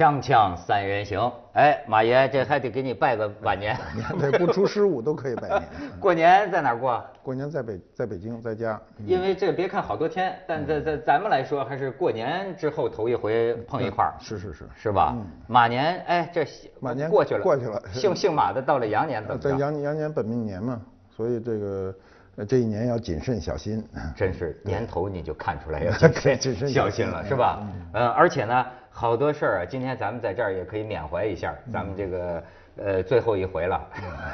锵锵三人行，哎，马爷，这还得给你拜个晚年。对，不出十五都可以拜年。过年在哪儿过？过年在北，在北京，在家。因为这别看好多天，但在在咱们来说，还是过年之后头一回碰一块儿。是是是，是吧？马年，哎，这马年过去了，过去了。姓姓马的到了羊年怎么在羊羊年本命年嘛，所以这个这一年要谨慎小心。真是 年头你就看出来要谨慎小心了，是吧？呃，而且呢。好多事儿啊，今天咱们在这儿也可以缅怀一下，咱们这个呃最后一回了。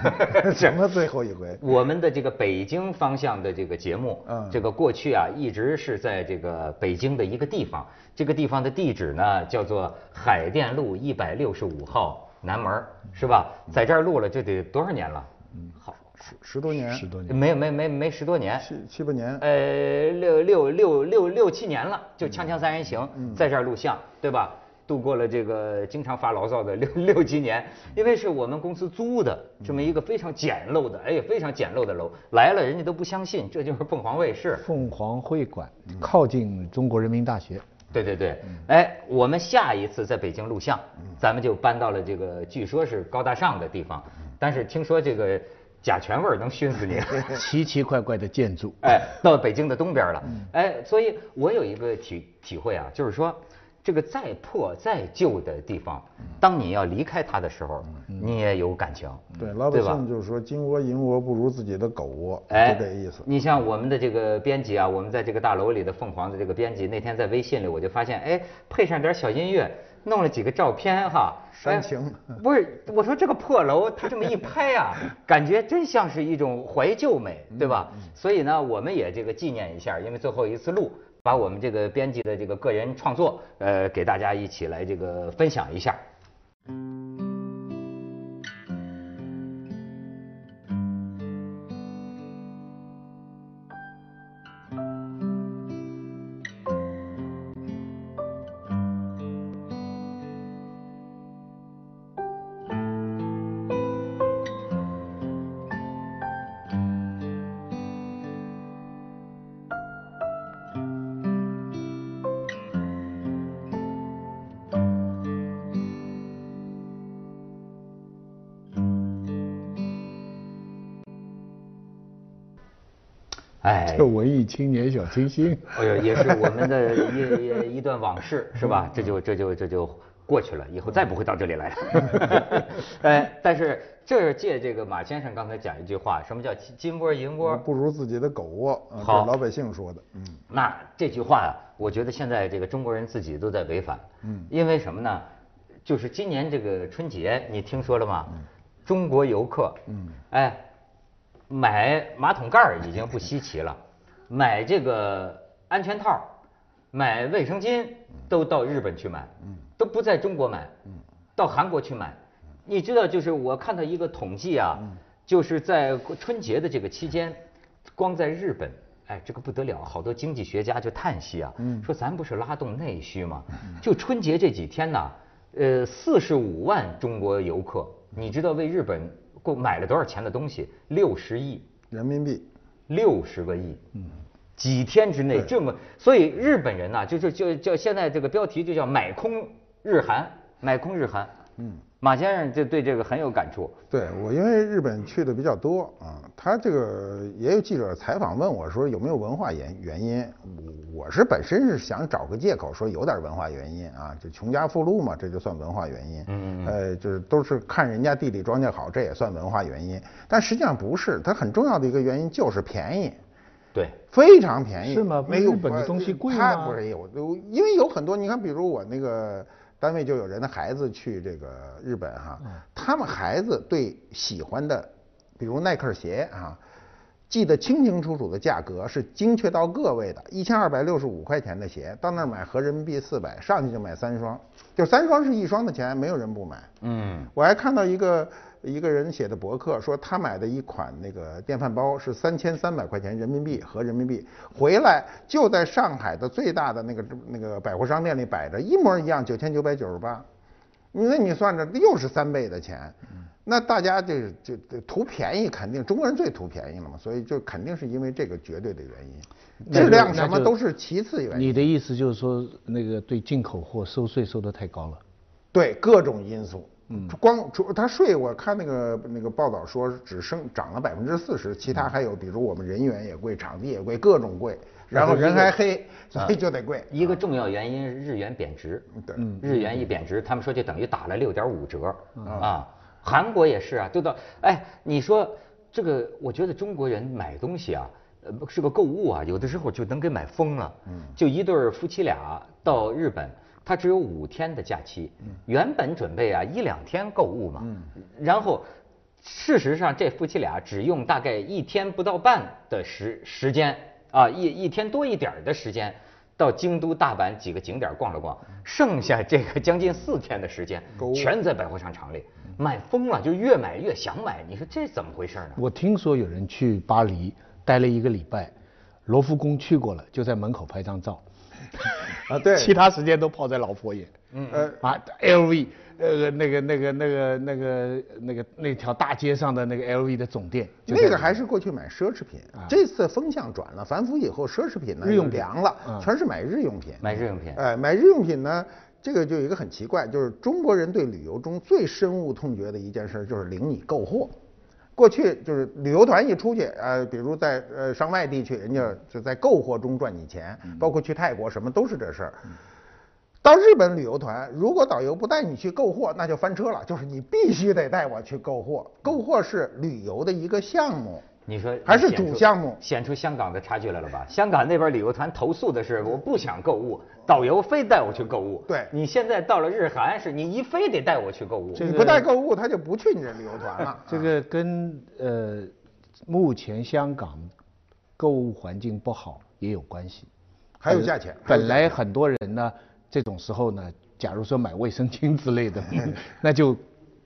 什么最后一回？我们的这个北京方向的这个节目，嗯，这个过去啊一直是在这个北京的一个地方，这个地方的地址呢叫做海淀路一百六十五号南门，是吧？在这儿录了，这得多少年了？嗯，好。十十多年，十多年，没没没没十多年，七七八年，呃，六六六六六七年了，就《锵锵三人行》在这儿录像，对吧？度过了这个经常发牢骚的六六七年，因为是我们公司租的这么一个非常简陋的，哎，非常简陋的楼，来了人家都不相信，这就是凤凰卫视，凤凰会馆，靠近中国人民大学。对对对，哎，我们下一次在北京录像，咱们就搬到了这个据说是高大上的地方，但是听说这个。甲醛味儿能熏死你，奇奇怪怪的建筑，哎，到北京的东边了，哎，所以我有一个体体会啊，就是说，这个再破再旧的地方，当你要离开它的时候，你也有感情，对，老百姓就是说，金窝银窝不如自己的狗窝，哎，就这意思。你像我们的这个编辑啊，我们在这个大楼里的凤凰的这个编辑，那天在微信里我就发现，哎，配上点小音乐。弄了几个照片哈，煽情。不是，我说这个破楼，它这么一拍啊，感觉真像是一种怀旧美，对吧？所以呢，我们也这个纪念一下，因为最后一次录，把我们这个编辑的这个个人创作，呃，给大家一起来这个分享一下。这文艺青年小清新，哎呦，也是我们的一 一段往事，是吧？这就这就这就过去了，以后再不会到这里来了。哎，但是这是借这个马先生刚才讲一句话，什么叫金窝银窝不如自己的狗窝？好，老百姓说的。嗯，那这句话啊，我觉得现在这个中国人自己都在违反。嗯，因为什么呢？就是今年这个春节，你听说了吗？嗯中国游客，嗯，哎，买马桶盖已经不稀奇了。买这个安全套，买卫生巾都到日本去买，都不在中国买，到韩国去买。你知道，就是我看到一个统计啊，就是在春节的这个期间，光在日本，哎，这个不得了，好多经济学家就叹息啊，说咱不是拉动内需吗？就春节这几天呢，呃，四十五万中国游客，你知道为日本购买了多少钱的东西？六十亿人民币。六十个亿，嗯，几天之内这么，所以日本人呐，就就就就现在这个标题就叫买空日韩，买空日韩，嗯。马先生就对这个很有感触。对我，因为日本去的比较多啊，他这个也有记者采访问我说有没有文化原原因。我是本身是想找个借口说有点文化原因啊，就穷家富路嘛，这就算文化原因。嗯嗯。呃，就是都是看人家地里庄稼好，这也算文化原因。但实际上不是，它很重要的一个原因就是便宜。对。非常便宜。是吗？没有日本的东西贵吗？它不是有，因为有很多，你看，比如我那个。单位就有人的孩子去这个日本哈，他们孩子对喜欢的，比如耐克鞋啊，记得清清楚楚的价格是精确到个位的，一千二百六十五块钱的鞋，到那儿买合人民币四百，上去就买三双，就三双是一双的钱，没有人不买。嗯，我还看到一个。一个人写的博客说，他买的一款那个电饭煲是三千三百块钱人民币合人民币，回来就在上海的最大的那个那个百货商店里摆着，一模一样，九千九百九十八。那你算着又是三倍的钱，那大家就就图便宜，肯定中国人最图便宜了嘛，所以就肯定是因为这个绝对的原因，质量什么都是其次原因。你的意思就是说，那个对进口货收税收的太高了？对各种因素。嗯，光除他税，我看那个那个报道说只升涨了百分之四十，其他还有比如我们人员也贵，场地也贵，各种贵，然后人还黑，所以就得贵。一个重要原因，日元贬值。对，日元一贬值，他们说就等于打了六点五折。啊，韩国也是啊，都到哎，你说这个，我觉得中国人买东西啊，呃，是个购物啊，有的时候就能给买疯了。嗯，就一对夫妻俩到日本。他只有五天的假期，原本准备啊一两天购物嘛，然后事实上这夫妻俩只用大概一天不到半的时时间啊一一天多一点的时间到京都、大阪几个景点逛了逛，剩下这个将近四天的时间全在百货商场里买疯了，就越买越想买。你说这怎么回事呢？我听说有人去巴黎待了一个礼拜，罗浮宫去过了，就在门口拍张照。啊，对，其他时间都泡在老佛爷。嗯呃啊，LV，呃那个那个那个那个那个那条大街上的那个 LV 的总店，那个还是过去买奢侈品。这次风向转了，反腐以后，奢侈品呢日用凉了，全是买日用品。买日用品。哎，买日用品呢，这个就有一个很奇怪，就是中国人对旅游中最深恶痛绝的一件事，就是领你购货。过去就是旅游团一出去，呃，比如在呃上外地去，人家就在购货中赚你钱，包括去泰国什么都是这事儿。到日本旅游团，如果导游不带你去购货，那就翻车了，就是你必须得带我去购货，购货是旅游的一个项目。你说还是主项目，显出香港的差距来了吧？香港那边旅游团投诉的是，我不想购物，导游非带我去购物。对，你现在到了日韩，是你一非得带我去购物，你不带购物，他就不去你这旅游团了。这个跟呃目前香港购物环境不好也有关系，还有价钱。本来很多人呢，这种时候呢，假如说买卫生巾之类的，那就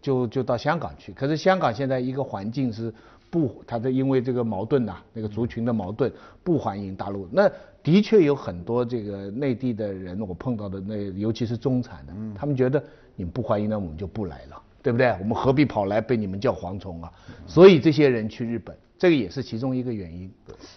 就就到香港去。可是香港现在一个环境是。不，他的因为这个矛盾呐，那个族群的矛盾，不欢迎大陆。那的确有很多这个内地的人，我碰到的那尤其是中产的，他们觉得你们不欢迎，那我们就不来了，对不对？我们何必跑来被你们叫蝗虫啊？所以这些人去日本。这个也是其中一个原因。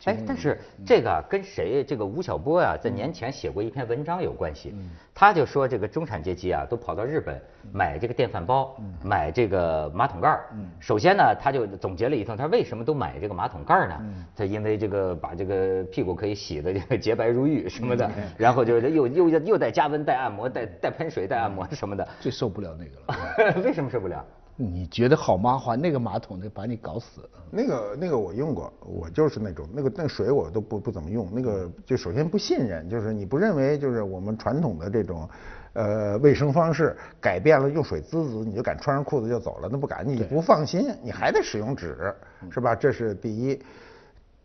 哎，但是这个跟谁？这个吴晓波啊，在年前写过一篇文章有关系。他就说，这个中产阶级啊，都跑到日本买这个电饭煲，买这个马桶盖儿。首先呢，他就总结了一通，他为什么都买这个马桶盖儿呢？他因为这个把这个屁股可以洗的这个洁白如玉什么的，然后就是又又又带加温、带按摩、带带喷水、带按摩什么的。最受不了那个了。为什么受不了？你觉得好麻烦，那个马桶得把你搞死。那个那个我用过，我就是那种那个那水我都不不怎么用。那个就首先不信任，就是你不认为就是我们传统的这种，呃卫生方式改变了用水滋滋，你就敢穿上裤子就走了，那不敢，你不放心，你还得使用纸，是吧？这是第一。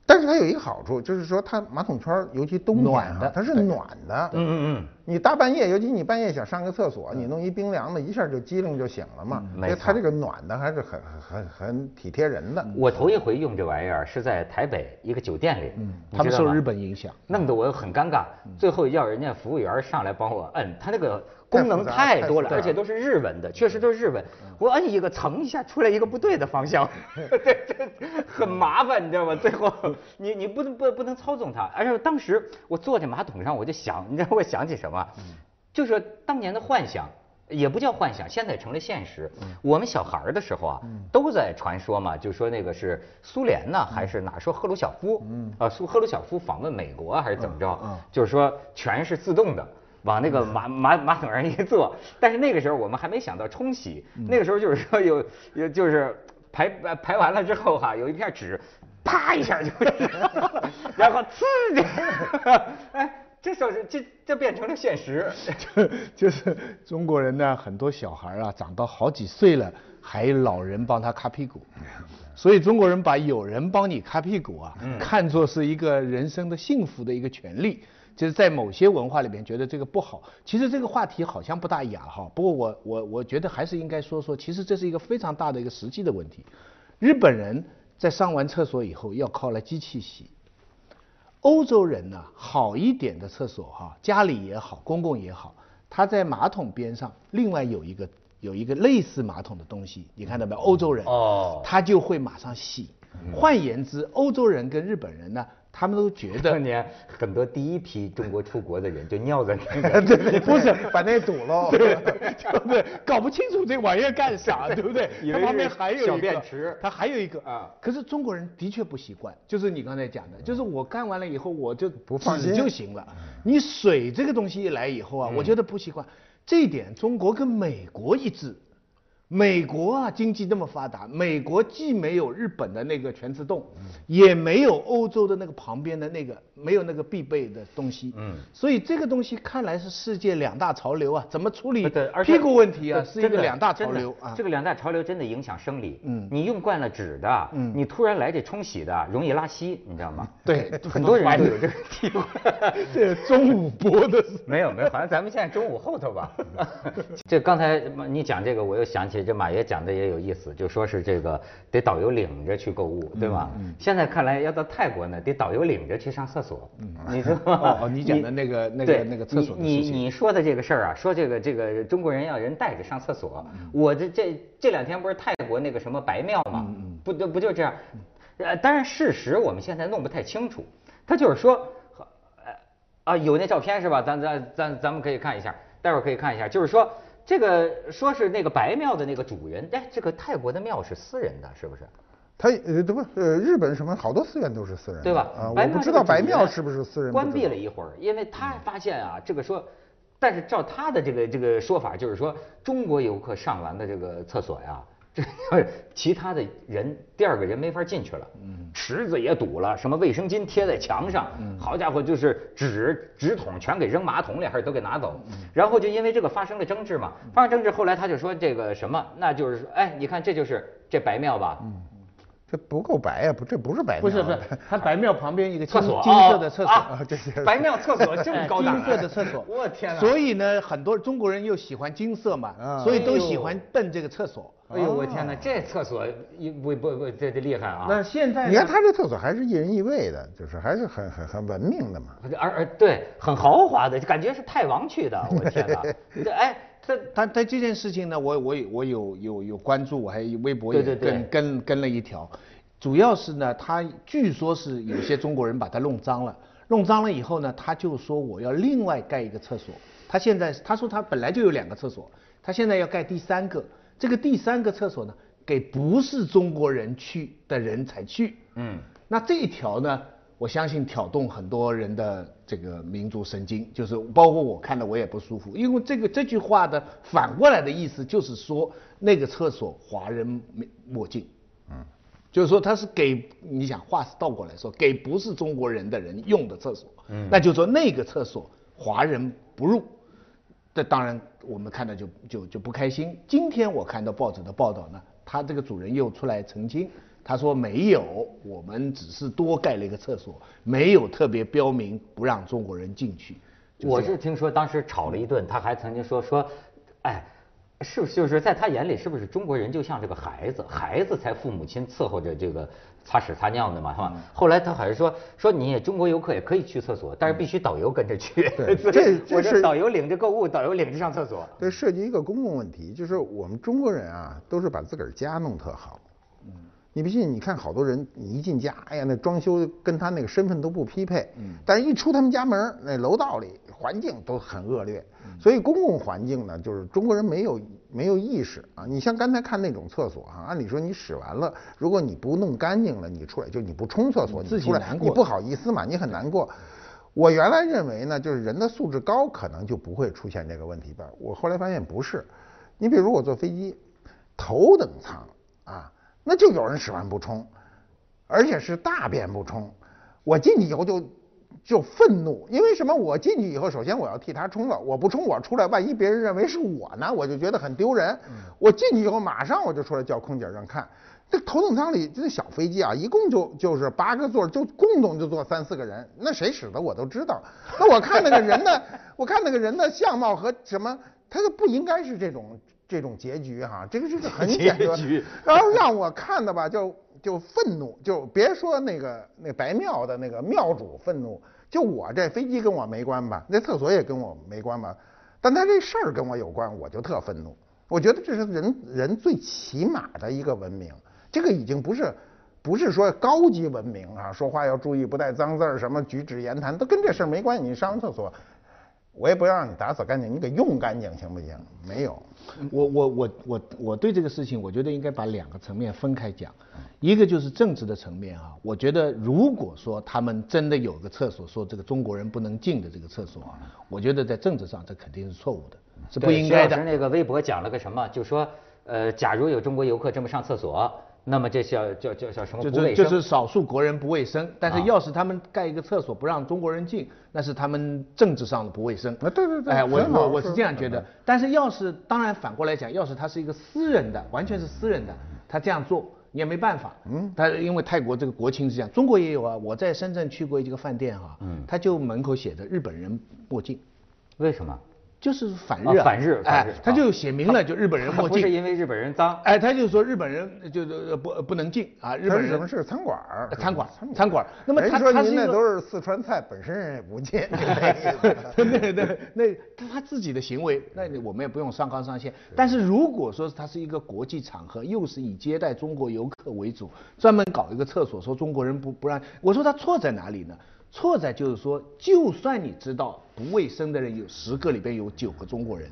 但是它有一个好处，就是说它马桶圈，尤其冬天啊，它是暖的。嗯嗯嗯。你大半夜，尤其你半夜想上个厕所，你弄一冰凉的，一下就机灵就醒了嘛。没它这个暖的还是很很很体贴人的。我头一回用这玩意儿是在台北一个酒店里，他们受日本影响，弄得我很尴尬。最后要人家服务员上来帮我摁，他那个。功能太多了，而且都是日文的，确实都是日文。我摁一个，蹭一下出来一个不对的方向，对对，很麻烦，你知道吗？最后你你不能不不能操纵它。而且当时我坐在马桶上，我就想，你知道我想起什么？就是当年的幻想，也不叫幻想，现在成了现实。我们小孩儿的时候啊，都在传说嘛，就说那个是苏联呢，还是哪说赫鲁晓夫？啊，苏赫鲁晓夫访问美国还是怎么着？就是说全是自动的。往那个马马马桶上一坐，但是那个时候我们还没想到冲洗，那个时候就是说有有就是排排完了之后哈，有一片纸，啪一下就，然后呲的，哎，这时候这这变成了现实，就就是中国人呢，很多小孩啊长到好几岁了，还老人帮他擦屁股，所以中国人把有人帮你擦屁股啊，看作是一个人生的幸福的一个权利。就是在某些文化里面觉得这个不好，其实这个话题好像不大雅哈。不过我我我觉得还是应该说说，其实这是一个非常大的一个实际的问题。日本人在上完厕所以后要靠来机器洗，欧洲人呢好一点的厕所哈，家里也好，公共也好，他在马桶边上另外有一个有一个类似马桶的东西，你看到没有？欧洲人哦，他就会马上洗。换言之，欧洲人跟日本人呢。他们都觉得 当年很多第一批中国出国的人 就尿在那个，对对，不是 把那堵了。对对不对？搞不清楚这玩意儿干啥，对不对？它旁边还有一个便池它还有一个啊可是中国人的确不习惯，就是你刚才讲的，就是我干完了以后我就不放心就行了。你水这个东西一来以后啊，我觉得不习惯。这一点中国跟美国一致。美国啊，经济那么发达，美国既没有日本的那个全自动，也没有欧洲的那个旁边的那个没有那个必备的东西，嗯所以这个东西看来是世界两大潮流啊，怎么处理屁股问题啊，是一个两大潮流啊。这个两大潮流真的影响生理。嗯你用惯了纸的，嗯你突然来这冲洗的，容易拉稀，你知道吗？对 很多人都有这个体会。这中午播的没有没有，好像咱们现在中午后头吧。这刚才你讲这个，我又想起这马爷讲的也有意思，就说是这个得导游领着去购物，对吧？现在看来要到泰国呢，得导游领着去上厕所，你知道吗？哦哦你讲的那个那个那个厕所的你你说的这个事儿啊，说这个这个中国人要人带着上厕所，我这这这两天不是泰国那个什么白庙吗？不就不就这样？呃，当然事实我们现在弄不太清楚，他就是说，呃啊有那照片是吧？咱咱咱咱们可以看一下，待会儿可以看一下，就是说这个说是那个白庙的那个主人，哎，这个泰国的庙是私人的，是不是？他呃，对不，呃，日本什么好多寺院都是私人的，对吧？啊，我不知道白庙是不是私人，关闭了一。会儿，因为他发现啊，这个说，但是照他的这个这个说法，就是说中国游客上完的这个厕所呀，这个其他的人第二个人没法进去了，池子也堵了，什么卫生巾贴在墙上，好家伙，就是纸纸筒全给扔马桶里，还是都给拿走，然后就因为这个发生了争执嘛，发生争执，后来他就说这个什么，那就是说，哎，你看这就是这白庙吧，这不够白呀，不，这不是白庙。不是不是，它白庙旁边一个金 厕所金色的厕所，啊 这些白庙厕所这么高档啊，金色的厕所，我天哪！所以呢，很多中国人又喜欢金色嘛，啊。所以都喜欢奔这个厕所。哎呦我天哪，这厕所一不不不这这厉害啊！那现在你看他这厕所还是一人一卫的，就是还是很很很文明的嘛。而而对，很豪华的，感觉是太王去的，我天哪！这哎，他他他这件事情呢，我我有我有有有关注，我还微博也对对对跟跟跟了一条，主要是呢，他据说是有些中国人把它弄脏了，弄脏了以后呢，他就说我要另外盖一个厕所。他现在他说他本来就有两个厕所，他现在要盖第三个，这个第三个厕所呢，给不是中国人去的人才去。嗯，那这一条呢，我相信挑动很多人的这个民族神经，就是包括我看了我也不舒服，因为这个这句话的反过来的意思就是说那个厕所华人没莫进，嗯，就是说他是给你想话是倒过来说，给不是中国人的人用的厕所，嗯，那就说那个厕所华人不入。这当然我们看到就就就不开心。今天我看到报纸的报道呢，他这个主人又出来澄清，他说没有，我们只是多盖了一个厕所，没有特别标明不让中国人进去。我是听说当时吵了一顿，他还曾经说说，哎，是不是就是在他眼里是不是中国人就像这个孩子，孩子才父母亲伺候着这个擦屎擦尿的嘛，是吧？后来他好像说说你中国游客也可以去厕所，但是必须导游跟着去。对 这这是导游领着购物，导游领着上厕所。这涉及一个公共问题，就是我们中国人啊，都是把自个儿家弄特好。你不信？你看好多人，你一进家，哎呀，那装修跟他那个身份都不匹配。嗯。但是，一出他们家门，那楼道里环境都很恶劣。所以，公共环境呢，就是中国人没有没有意识啊。你像刚才看那种厕所哈、按理说你使完了，如果你不弄干净了，你出来就你不冲厕所，你自己出来难过你不好意思嘛，你很难过。我原来认为呢，就是人的素质高，可能就不会出现这个问题吧。我后来发现不是。你比如我坐飞机，头等舱啊，那就有人使完不冲，而且是大便不冲。我进去以后就就愤怒，因为什么？我进去以后，首先我要替他冲了，我不冲我出来，万一别人认为是我呢，我就觉得很丢人。我进去以后，马上我就出来叫空姐让看。这头等舱里这小飞机啊，一共就就是八个座，就共同就坐三四个人，那谁使的我都知道。那我看那个人的，我看那个人的相貌和什么，他就不应该是这种这种结局哈、这个这个很简单结局。然后让我看的吧，就就愤怒，就别说那个那白庙的那个庙主愤怒，就我这飞机跟我没关吧，那厕所也跟我没关吧，但他这事儿跟我有关，我就特愤怒。我觉得这是人人最起码的一个文明，这个已经不是不是说高级文明啊，说话要注意不带脏字儿，什么举止言谈都跟这事儿没关系。你上厕所，我也不要让你打扫干净，你给用干净行不行？没有。我我我我我对这个事情，我觉得应该把两个层面分开讲，一个就是政治的层面啊，我觉得如果说他们真的有个厕所说这个中国人不能进的这个厕所啊，我觉得在政治上这肯定是错误的，是不应该的。那个微博讲了个什么，就说呃，假如有中国游客这么上厕所。那么这叫叫叫叫什么？就就是少数国人不卫生，但是要是他们盖一个厕所不让中国人进，那是他们政治上的不卫生。啊，对对对，哎，我我我是这样觉得。但是要是当然反过来讲，要是他是一个私人的，完全是私人的，他这样做你也没办法。嗯。他因为泰国这个国情是这样，中国也有啊。我在深圳去过一个饭店哈，嗯，他就门口写着日本人不进，为什么？就是反日，反日，哎，他就写明了，就日本人墨镜，不是因为日本人脏，哎，他就说日本人就是不不能进啊，日本人什么是餐馆餐馆，餐馆。那么他他那都是四川菜，本身人也不进。对对，那他自己的行为，那我们也不用上纲上线。但是如果说他是一个国际场合，又是以接待中国游客为主，专门搞一个厕所，说中国人不不让，我说他错在哪里呢？错在就是说，就算你知道不卫生的人有十个里边有九个中国人，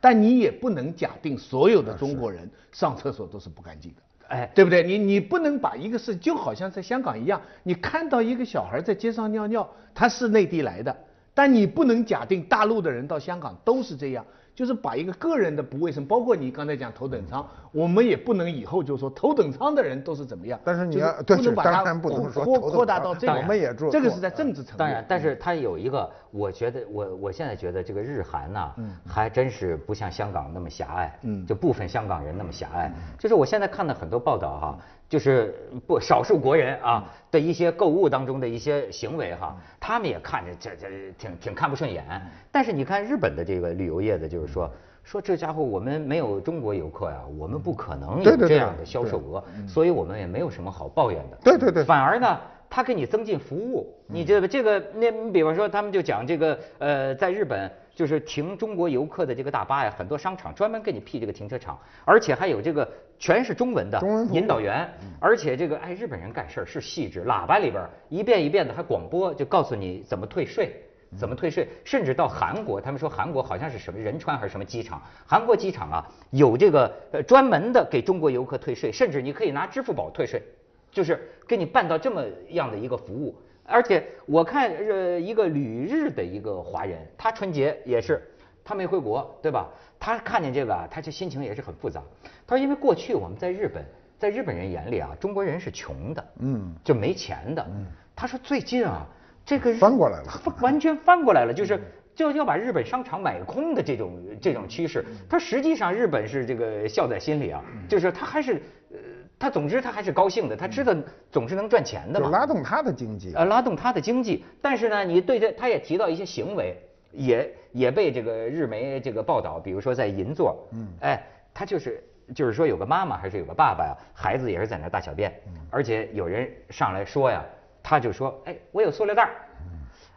但你也不能假定所有的中国人上厕所都是不干净的，哎，对不对？你你不能把一个事就好像在香港一样，你看到一个小孩在街上尿尿，他是内地来的，但你不能假定大陆的人到香港都是这样。就是把一个个人的不卫生，包括你刚才讲头等舱，我们也不能以后就说头等舱的人都是怎么样。但是你要不能把它扩扩大到这个，我们也做。这个是在政治层面。当然，但是它有一个，我觉得我我现在觉得这个日韩呐，还真是不像香港那么狭隘，就部分香港人那么狭隘。就是我现在看到很多报道哈。就是不少数国人啊的一些购物当中的一些行为哈，他们也看着这这挺挺看不顺眼。但是你看日本的这个旅游业的，就是说说这家伙我们没有中国游客呀，我们不可能有这样的销售额，所以我们也没有什么好抱怨的。对对对。反而呢，他给你增进服务，你这个这个那你比方说他们就讲这个呃，在日本。就是停中国游客的这个大巴呀，很多商场专门给你辟这个停车场，而且还有这个全是中文的引导员，而且这个哎日本人干事儿是细致，喇叭里边一遍一遍的还广播，就告诉你怎么退税，怎么退税，甚至到韩国，他们说韩国好像是什么仁川还是什么机场，韩国机场啊有这个呃专门的给中国游客退税，甚至你可以拿支付宝退税，就是给你办到这么样的一个服务。而且我看呃一个旅日的一个华人，他春节也是，他没回国，对吧？他看见这个，他这心情也是很复杂。他说，因为过去我们在日本，在日本人眼里啊，中国人是穷的，嗯，就没钱的。嗯，他说最近啊，这个翻过来了，完全翻过来了，就是就要把日本商场买空的这种这种趋势。他实际上日本是这个笑在心里啊，就是他还是呃。他总之他还是高兴的，他知道总是能赚钱的嘛，拉动他的经济，呃，拉动他的经济。但是呢，你对这他也提到一些行为，也也被这个日媒这个报道，比如说在银座，嗯，哎，他就是就是说有个妈妈还是有个爸爸呀，孩子也是在那大小便，而且有人上来说呀，他就说，哎，我有塑料袋儿，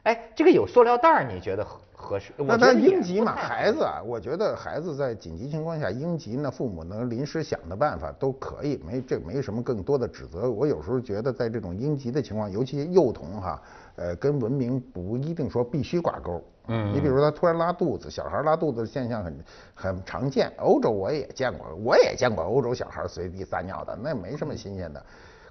哎，这个有塑料袋儿，你觉得？合适。那他应急嘛，孩子啊，我觉得孩子在紧急情况下应急呢，父母能临时想的办法都可以，没这没什么更多的指责。我有时候觉得在这种应急的情况，尤其幼童哈，呃，跟文明不一定说必须挂钩。嗯。你比如他突然拉肚子，小孩拉肚子的现象很很常见，欧洲我也见过，我也见过欧洲小孩随地撒尿的，那没什么新鲜的。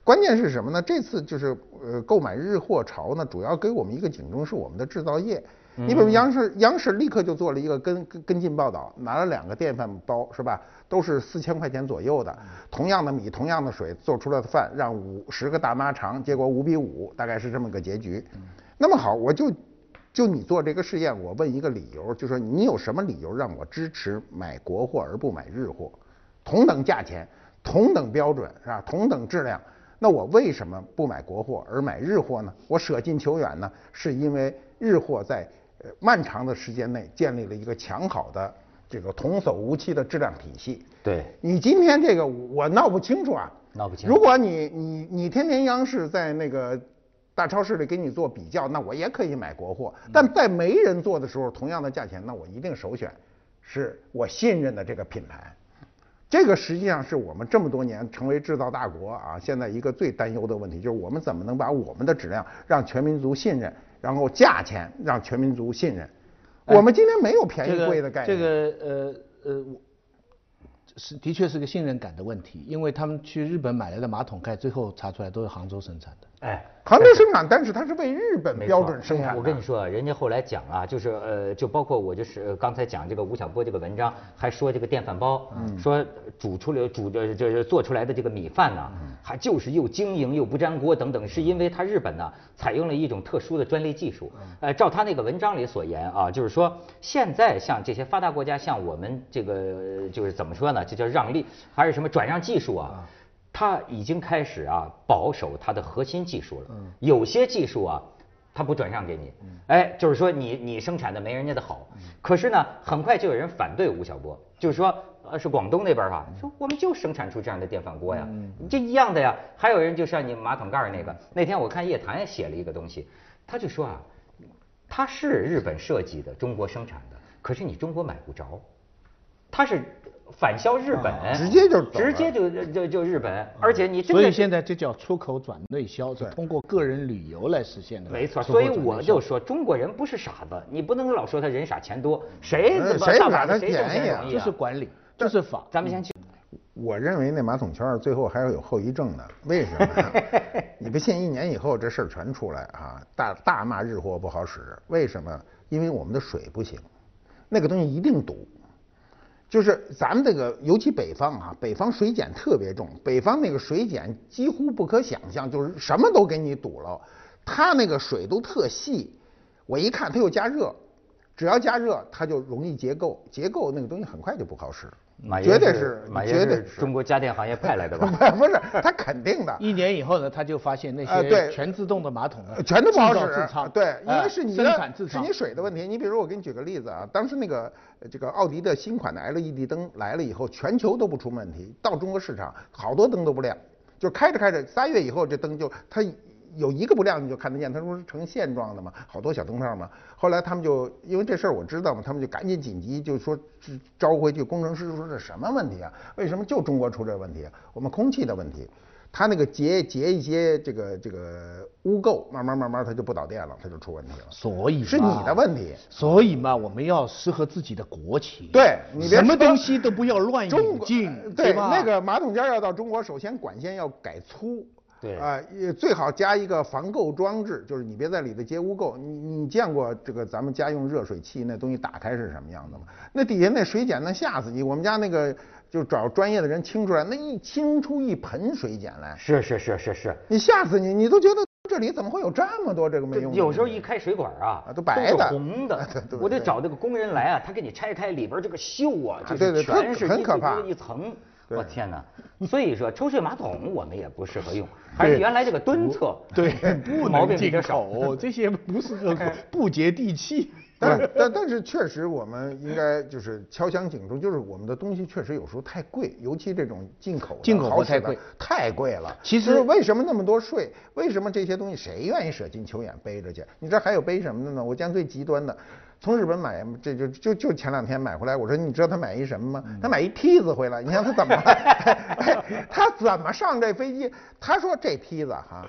关键是什么呢？这次就是呃购买日货潮呢，主要给我们一个警钟，是我们的制造业。你比如央视，央视立刻就做了一个跟跟跟进报道，拿了两个电饭煲，是吧？都是四千块钱左右的，同样的米，同样的水，做出来的饭让五十个大妈尝，结果五比五，大概是这么个结局。那么好，我就就你做这个试验，我问一个理由，就说你有什么理由让我支持买国货而不买日货？同等价钱，同等标准，是吧？同等质量，那我为什么不买国货而买日货呢？我舍近求远呢，是因为日货在呃。漫长的时间内建立了一个强好的这个童叟无欺的质量体系。对，你今天这个我闹不清楚啊，闹不清。如果你你你天天央视在那个大超市里给你做比较，那我也可以买国货。但在没人做的时候，同样的价钱，那我一定首选是我信任的这个品牌。这个实际上是我们这么多年成为制造大国啊，现在一个最担忧的问题，就是我们怎么能把我们的质量让全民族信任，然后价钱让全民族信任。我们今天没有便宜贵的概念。这个呃呃，是的确是个信任感的问题，因为他们去日本买来的马桶盖，最后查出来都是杭州生产的。哎，杭州生产，但是它是为日本标准生产。我跟你说，人家后来讲啊，就是呃，就包括我就是刚才讲这个吴晓波这个文章，还说这个电饭煲，说煮出来煮的就是做出来的这个米饭呢，还就是又晶莹又不粘锅等等，是因为它日本呢采用了一种特殊的专利技术。呃，照他那个文章里所言啊，就是说现在像这些发达国家，像我们这个就是怎么说呢，这叫让利还是什么转让技术啊？他已经开始啊保守它的核心技术了，有些技术啊，他不转让给你，哎，就是说你你生产的没人家的好，可是呢，很快就有人反对吴晓波，就是说呃是广东那边哈，说我们就生产出这样的电饭锅呀，这一样的呀，还有人就像你马桶盖那个，那天我看叶檀也写了一个东西，他就说啊，它是日本设计的，中国生产的，可是你中国买不着，它是。反销日本，直接就直接就就就日本，而且你所以现在这叫出口转内销，是通过个人旅游来实现的。没错，所以我就说中国人不是傻子，你不能老说他人傻钱多，谁谁傻他便宜啊？就是管理，就是法。咱们先去。我认为那马桶圈最后还要有后遗症的，为什么？你不信？一年以后这事儿全出来啊！大大骂日货不好使，为什么？因为我们的水不行，那个东西一定堵。就是咱们这个，尤其北方啊，北方水碱特别重，北方那个水碱几乎不可想象，就是什么都给你堵了。它那个水都特细，我一看它又加热，只要加热它就容易结垢，结垢那个东西很快就不好使。绝对是，绝对是中国家电行业派来的吧？不是，他肯定的。一年以后呢，他就发现那些全自动的马桶呢，全都不好使。对，因为是你的，是你水的问题。你比如我给你举个例子啊，当时那个这个奥迪的新款的 LED 灯来了以后，全球都不出问题，到中国市场好多灯都不亮，就开着开着，仨月以后这灯就它。有一个不亮你就看得见，它不是成线状的嘛，好多小灯泡嘛。后来他们就因为这事儿我知道嘛，他们就赶紧紧急就说招回去工程师说这什么问题啊？为什么就中国出这问题？我们空气的问题，它那个结结一些这个这个污垢，慢慢慢慢它就不导电了，它就出问题了。所以是你的问题。所以嘛，我们要适合自己的国情。对，你什么东西都不要乱引进，对吧？那个马桶尖要到中国，首先管线要改粗。对啊，也最好加一个防垢装置，就是你别在里头接污垢。你你见过这个咱们家用热水器那东西打开是什么样的吗？那底下那水碱能吓死你！我们家那个就找专业的人清出来，那一清出一盆水碱来。是是是是是，你吓死你！你都觉得这里怎么会有这么多这个没用？有时候一开水管啊，都白的，红的。我得找那个工人来啊，他给你拆开里边这个锈啊，就是全是很可怕一层。我天哪！所以说抽水马桶我们也不适合用，还是原来这个蹲厕，对，不能进口，这些不适合，不接地气。但但但是确实我们应该就是敲响警钟，就是我们的东西确实有时候太贵，尤其这种进口进口太贵，太贵了。其实为什么那么多税？为什么这些东西谁愿意舍近求远背着去？你这还有背什么的呢？我讲最极端的。从日本买，这就就就前两天买回来。我说你知道他买一什么吗？他买一梯子回来。你想他怎么，他怎么上这飞机？他说这梯子哈，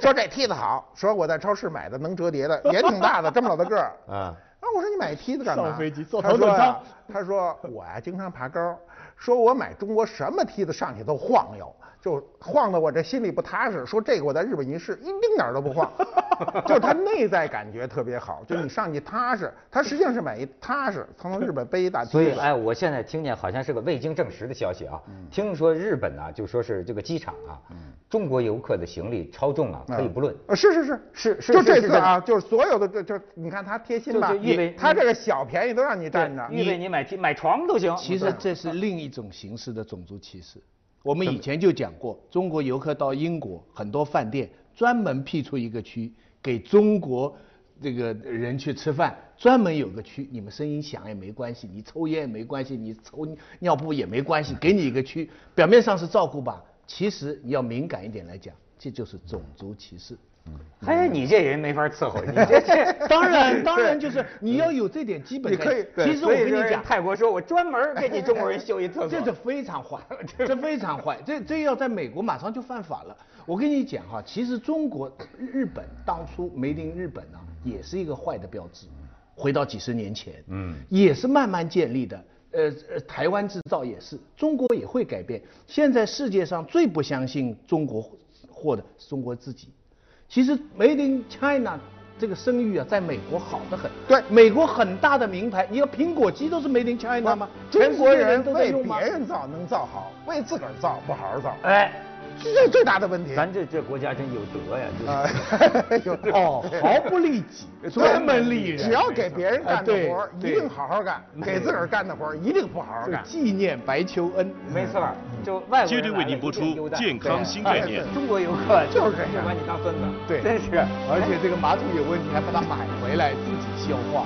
说这梯子好，说我在超市买的能折叠的，也挺大的，这么老大个儿。啊，那我说你买梯子干嘛？上飞机坐头等舱。他说我呀经常爬高，说我买中国什么梯子上去都晃悠。就晃得我这心里不踏实，说这个我在日本一试，一丁点儿都不晃，就他内在感觉特别好，就你上去踏实。他实际上是买一踏实，从日本背一大。所以哎，我现在听见好像是个未经证实的消息啊，听说日本啊，就说是这个机场啊，中国游客的行李超重啊，可以不论。呃，是是是是是，就这次啊，就是所有的这就你看他贴心吧，他这个小便宜都让你占着，预备你买买床都行。其实这是另一一种形式的种族歧视。我们以前就讲过，中国游客到英国，很多饭店专门辟出一个区给中国这个人去吃饭，专门有个区，你们声音响也没关系，你抽烟也没关系，你抽尿布也没关系，给你一个区，表面上是照顾吧，其实你要敏感一点来讲，这就是种族歧视。嘿，你这人没法伺候，你这这 当然，当然就是你要有这点基本可以。其实我跟你讲，泰国说，我专门给你中国人修一厕所，这是非常坏，这非常坏，这这要在美国马上就犯法了。我跟你讲哈，其实中国日本当初 Made in 日本呢，也是一个坏的标志。回到几十年前，嗯，也是慢慢建立的。呃呃，台湾制造也是，中国也会改变。现在世界上最不相信中国货的是中国自己。其实 Made in China 这个声誉啊，在美国好得很。对，美国很大的名牌，你看苹果机都是 Made in China 吗？中国人为别？人造能造好，为自个儿造不好好造，哎，这是最大的问题。咱这这国家真有德呀，就是。啊，有哦，毫不利己，专门利人。只要给别人干的哎活儿，一定好好干；给自个儿干的活儿，一定不好好对干。纪念白求恩。没错，就外国接着为您播出健康新概念中国游客就是这样把你当孙子，对真是。而且这个马桶有问题，还把它买回来自己消化。